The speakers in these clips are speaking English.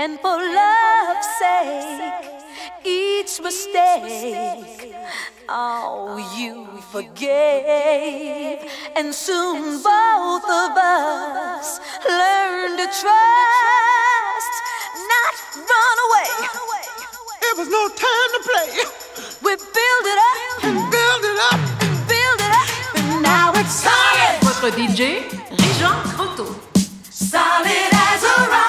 And for love's sake, each mistake, oh, you forgave. And soon both of us learned to trust, not run away. It was no time to play. We build it up and build it up and build it up, and now it's solid. Votre DJ, Régent Croteau. Solid as a rock.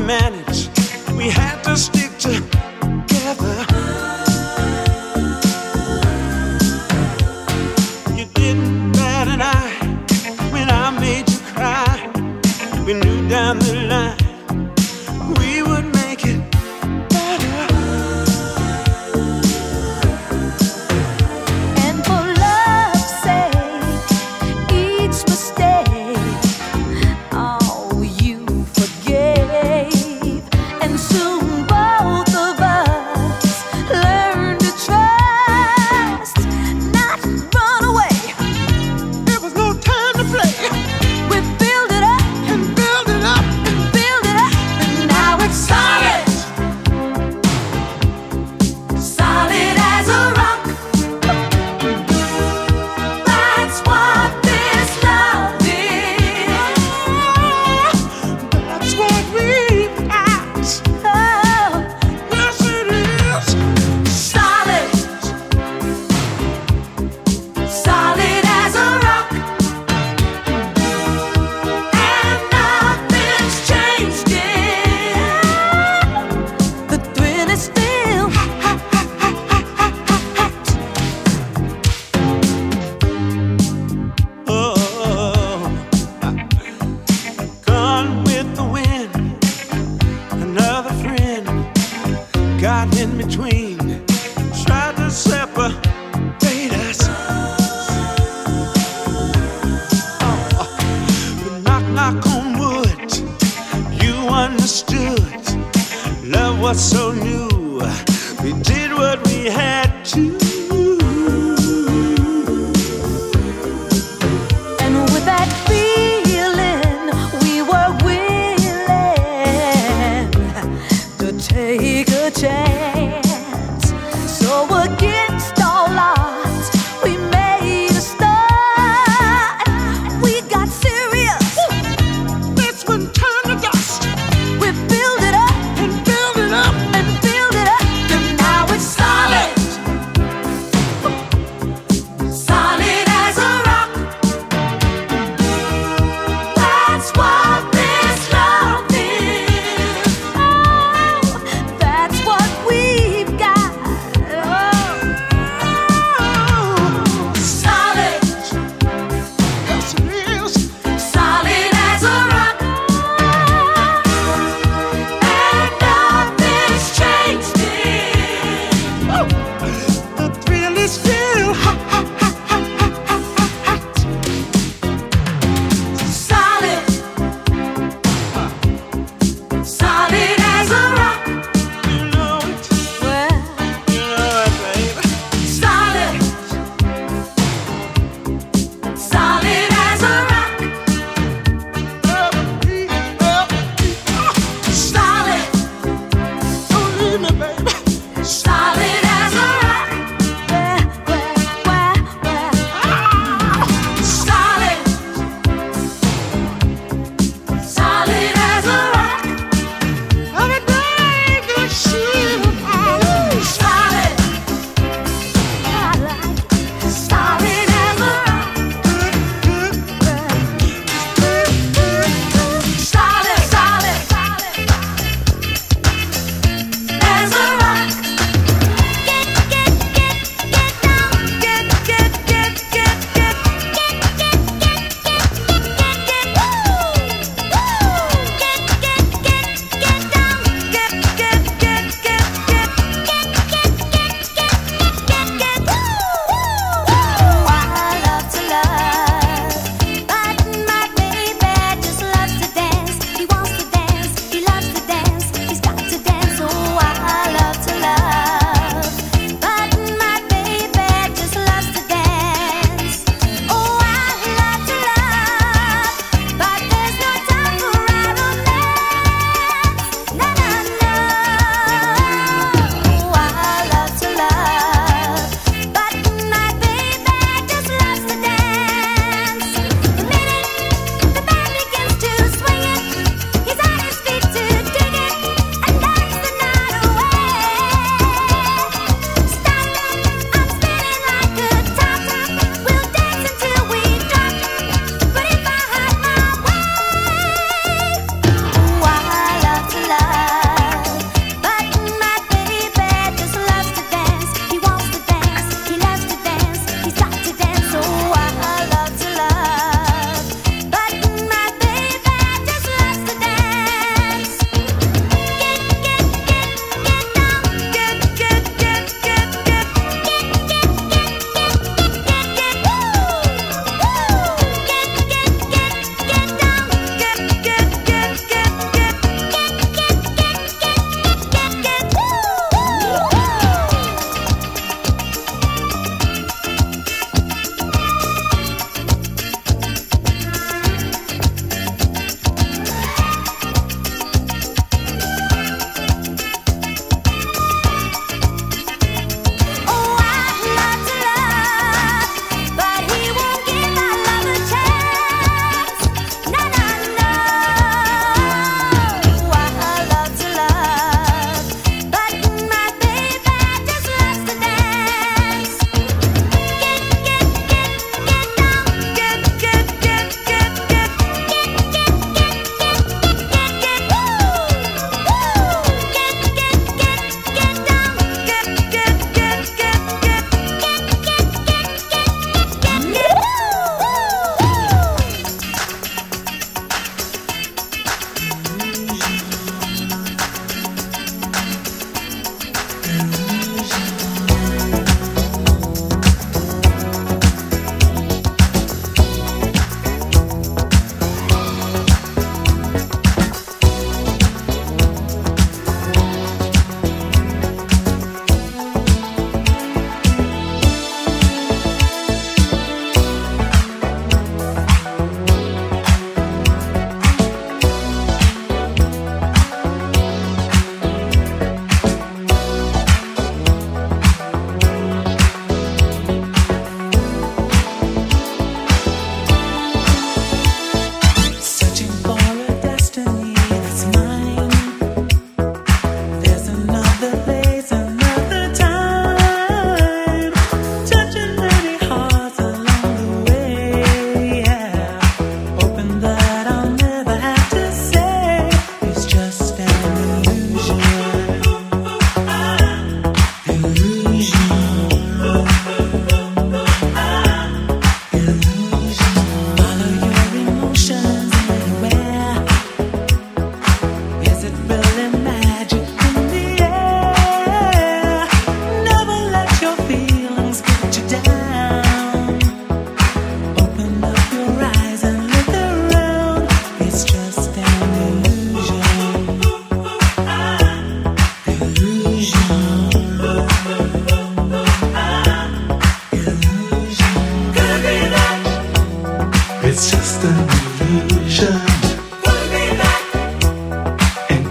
We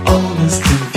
honest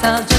I'll just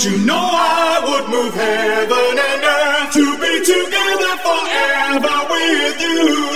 Didn't you know I would move heaven and earth to be together forever with you?